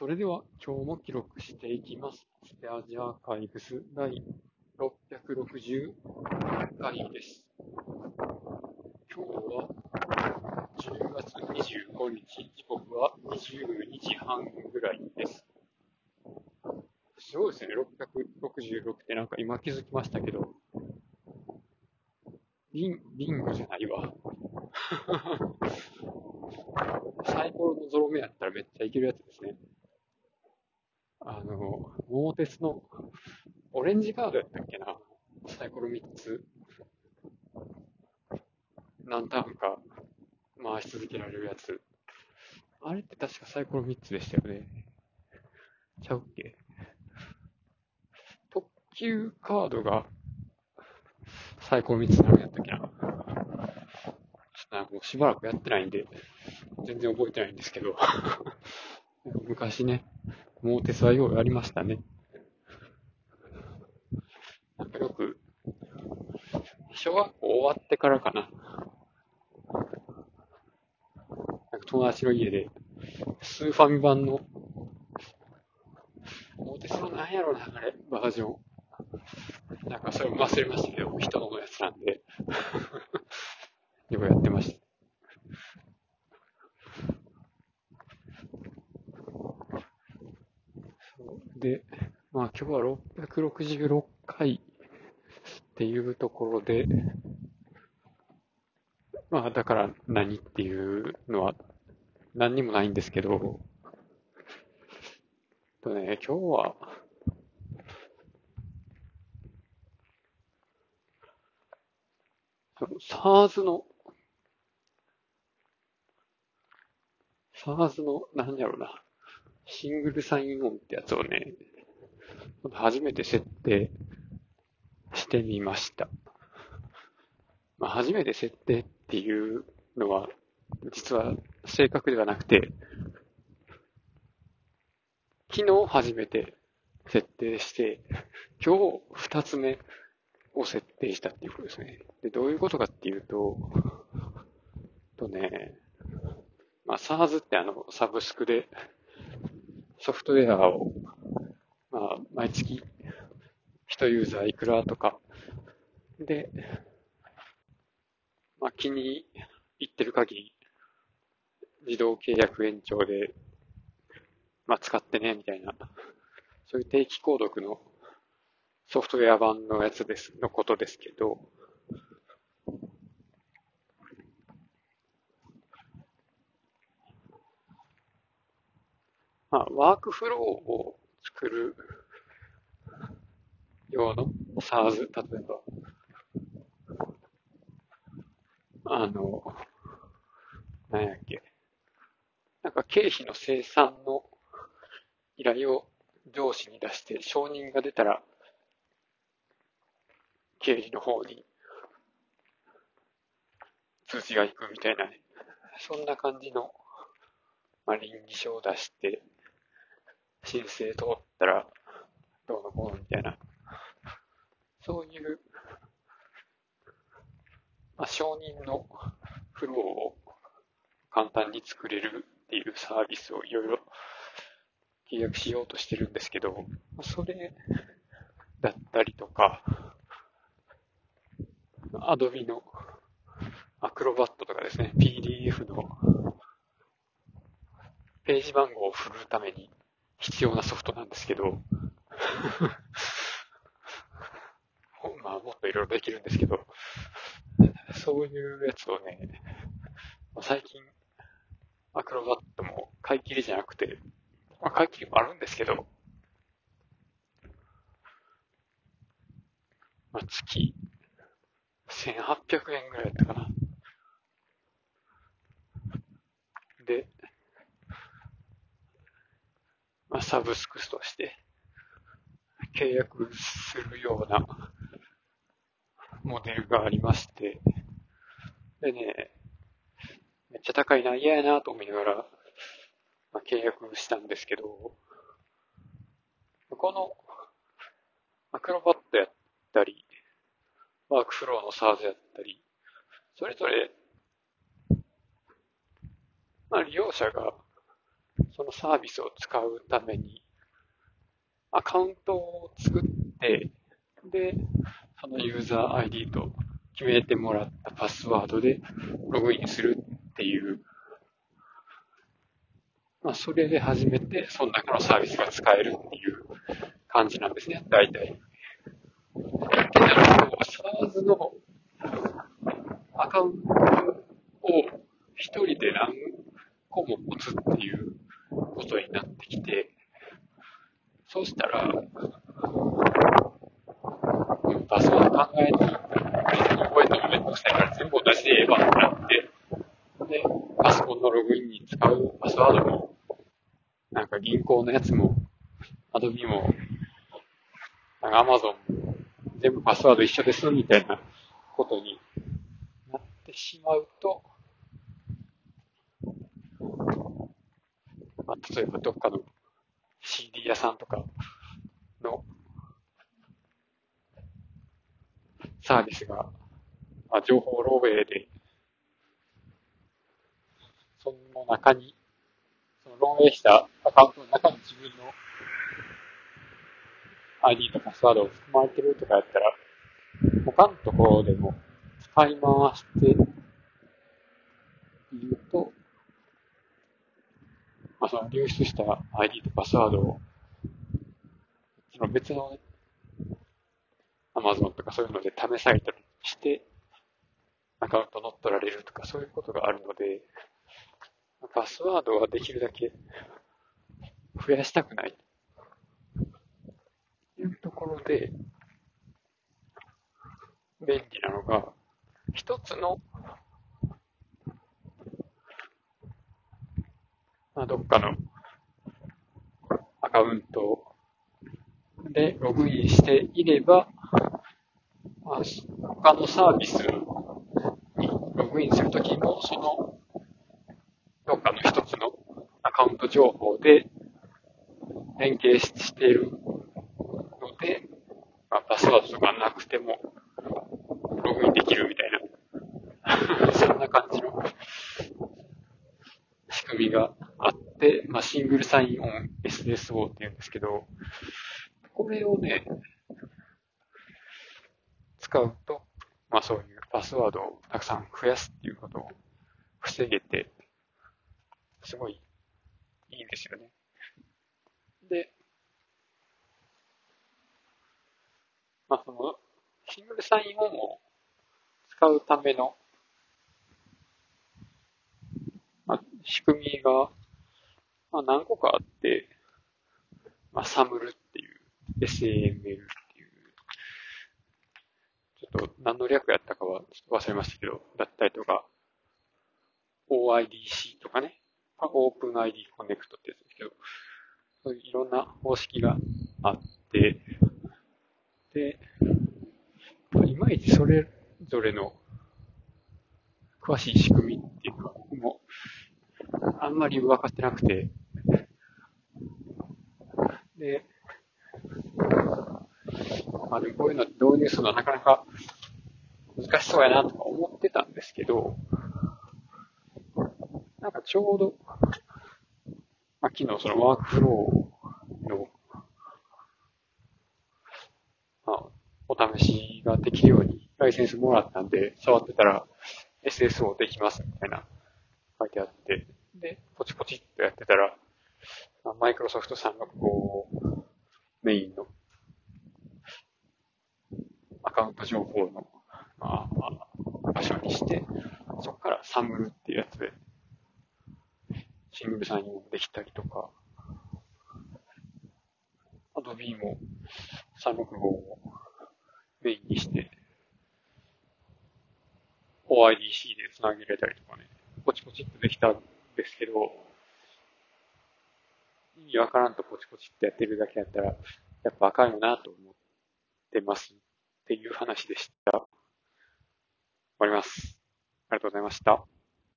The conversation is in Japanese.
それでは今日も記録していきます。スペアジアーカイブス第660回です。今日は10月25日、時刻は22時半ぐらいです。すごいですね、666ってなんか今気づきましたけど、リン、リングじゃないわ。サイコロのゾロ目やったらめっちゃいけるやつですね。あの、桃鉄のオレンジカードやったっけな？サイコロ3つ。何ターンか回し続けられるやつ。あれって確かサイコロ3つでしたよね。ちゃうっけ？特急カードがサイコロ3つなるんやったっけな？なんかもうしばらくやってないんで、全然覚えてないんですけど。昔ね、桃鉄はようやりましたね。なんかよく、小学校終わってからかな。なんか友達の家で、スーファミ版の、桃鉄のなんやろな、あれ、バージョン。なんかそれも忘れましたけど、人のやつなんで。よくやってました。で、まあ今日は666回っていうところで、まあだから何っていうのは何にもないんですけど、とね、今日は、その SARS の、SARS の、何やろうな、シングルサインオンってやつをね、初めて設定してみました。まあ、初めて設定っていうのは、実は正確ではなくて、昨日初めて設定して、今日二つ目を設定したっていうことですね。で、どういうことかっていうと、とね、まあ、SARS ってあの、サブスクで、ソフトウェアを、まあ、毎月、1ユーザーいくらとか、で、まあ、気に入ってる限り、自動契約延長で、まあ、使ってね、みたいな、そういう定期購読のソフトウェア版のやつです、のことですけど、まあ、ワークフローを作る用の SARS、例えば、あの、なんやっけ、なんか経費の生産の依頼を上司に出して承認が出たら、経理の方に通知が行くみたいなね、そんな感じの、まあ、倫理書を出して、申請通ったら、どうのこうのみたいな、そういう、まあ、承認のフローを簡単に作れるっていうサービスをいろいろ契約しようとしてるんですけど、それだったりとか、Adobe のアクロバットとかですね、PDF のページ番号を振るために必要なソフトなんですけど、まあもっといろいろできるんですけど、そういうやつをね、最近アクロバットも買い切りじゃなくて、まあ買い切りもあるんですけど、まあ月1800円ぐらいだったかな。で、まサブスクとして契約するようなモデルがありまして、でね、めっちゃ高いな、嫌やなと思いながら、まあ、契約したんですけど、このアクロバットやったり、ワークフローの SARS やったり、それぞれ、まあ利用者がそのサービスを使うために、アカウントを作って、で、そのユーザー ID と決めてもらったパスワードでログインするっていう、まあ、それで初めて、その中のサービスが使えるっていう感じなんですね、大体。SARS のアカウントを一人で何個も持つっていうことになってきて、そうしたら、パスワード考えて、覚えてもめんどくさいから全部同じでええわってなって、で、パソコンのログインに使うパスワードも、なんか銀行のやつも、アドビも、なんかアマゾンも、全部パスワード一緒ですみたいなことになってしまうと、まあ、例えばどっかの CD 屋さんとかのサービスが、まあ、情報漏洩で、その中に、その漏洩したアカウントの中に自分の ID とパスワードを含まれてるとかやったら、他のところでも使い回していると、まあ、その流出した ID とパスワードを、その別の Amazon とかそういうので試されたりして、アカウント乗っ取られるとかそういうことがあるので、パスワードはできるだけ増やしたくない。というところで、便利なのが、一つの、まあ、どっかのアカウントでログインしていれば、まあ、他のサービスにログインするときも、その、どっかの一つのアカウント情報で連携しているので、まあ、パスワードとかなくても、ログインできるみたいな、そんな感じの仕組みがあって、まあ、シングルサインオン SSO って言うんですけど、これをね、使うと、まあそういうパスワードをたくさん増やすっていうことを防げて、すごいいいんですよね。で、まあ、その、シングルサインオンを使うための、まあ、仕組みが、まあ、何個かあって、まあ、サムルっていう、SAML っていう、ちょっと何の略やったかはちょっと忘れましたけど、だったりとか、OIDC とかね、まあ OpenID Connect ってやつですけど、そういういろんな方式があって、で、まあいまいちそれぞれの詳しい仕組みっていうのは、も、あんまり分かってなくて、で、あでもこういうの導入するのはなかなか難しそうやなとか思ってたんですけど、なんかちょうど、まあ、昨日そのワークフローのまあ、お試しができるようにライセンスもらったんで、触ってたら SSO できますみたいな書いてあって、で、ポチポチっとやってたら、マイクロソフトさんがこう、メインのアカウント情報の、まあ、場所にして、そこからサムルっていうやつで、シングルサインもできたりとか、アドビーも365もメインにして、OIDC で繋げられたりとかね、ポチポチっとできたんですけど、意味わからんとポチポチってやってるだけやったら、やっぱあかんよなと思ってますっていう話でした。終わります。ありがとうございました。